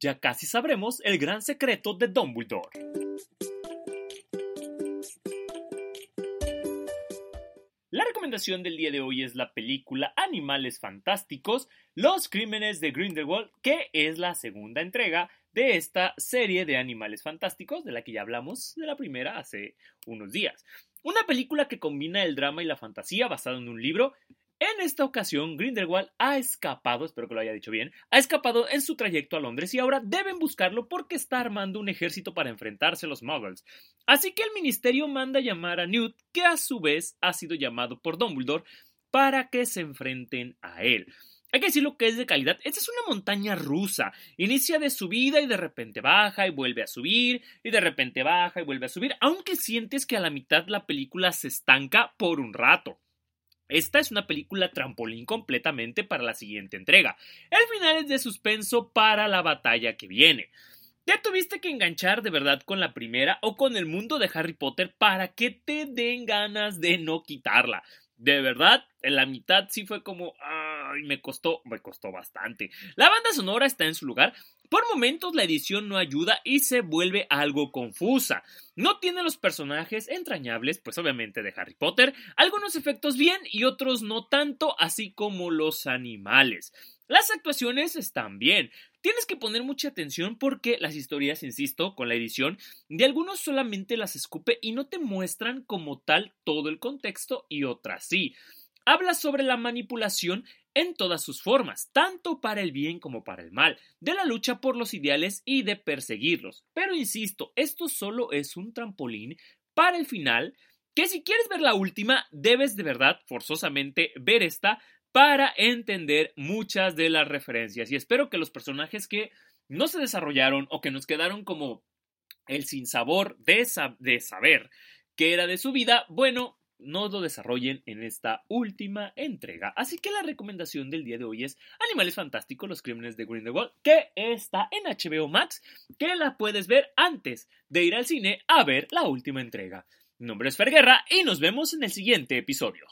Ya casi sabremos el gran secreto de Dumbledore. La recomendación del día de hoy es la película Animales Fantásticos, Los Crímenes de Grindelwald, que es la segunda entrega de esta serie de Animales Fantásticos, de la que ya hablamos de la primera hace unos días. Una película que combina el drama y la fantasía basado en un libro en esta ocasión, Grindelwald ha escapado, espero que lo haya dicho bien, ha escapado en su trayecto a Londres y ahora deben buscarlo porque está armando un ejército para enfrentarse a los muggles. Así que el ministerio manda llamar a Newt, que a su vez ha sido llamado por Dumbledore, para que se enfrenten a él. Hay que decir lo que es de calidad. Esta es una montaña rusa. Inicia de subida y de repente baja y vuelve a subir y de repente baja y vuelve a subir, aunque sientes que a la mitad la película se estanca por un rato. Esta es una película trampolín completamente para la siguiente entrega. El final es de suspenso para la batalla que viene. ¿Te tuviste que enganchar de verdad con la primera o con el mundo de Harry Potter para que te den ganas de no quitarla? De verdad, en la mitad sí fue como, ay, me costó, me costó bastante. La banda sonora está en su lugar, por momentos la edición no ayuda y se vuelve algo confusa. No tiene los personajes entrañables, pues obviamente de Harry Potter, algunos efectos bien y otros no tanto, así como los animales. Las actuaciones están bien. Tienes que poner mucha atención porque las historias, insisto, con la edición, de algunos solamente las escupe y no te muestran como tal todo el contexto y otras sí. Habla sobre la manipulación en todas sus formas, tanto para el bien como para el mal, de la lucha por los ideales y de perseguirlos. Pero insisto, esto solo es un trampolín para el final, que si quieres ver la última, debes de verdad forzosamente ver esta para entender muchas de las referencias. Y espero que los personajes que no se desarrollaron o que nos quedaron como el sinsabor de, de saber que era de su vida, bueno, no lo desarrollen en esta última entrega. Así que la recomendación del día de hoy es Animales Fantásticos, los crímenes de Grindelwald, que está en HBO Max, que la puedes ver antes de ir al cine a ver la última entrega. Mi nombre es Fer Guerra y nos vemos en el siguiente episodio.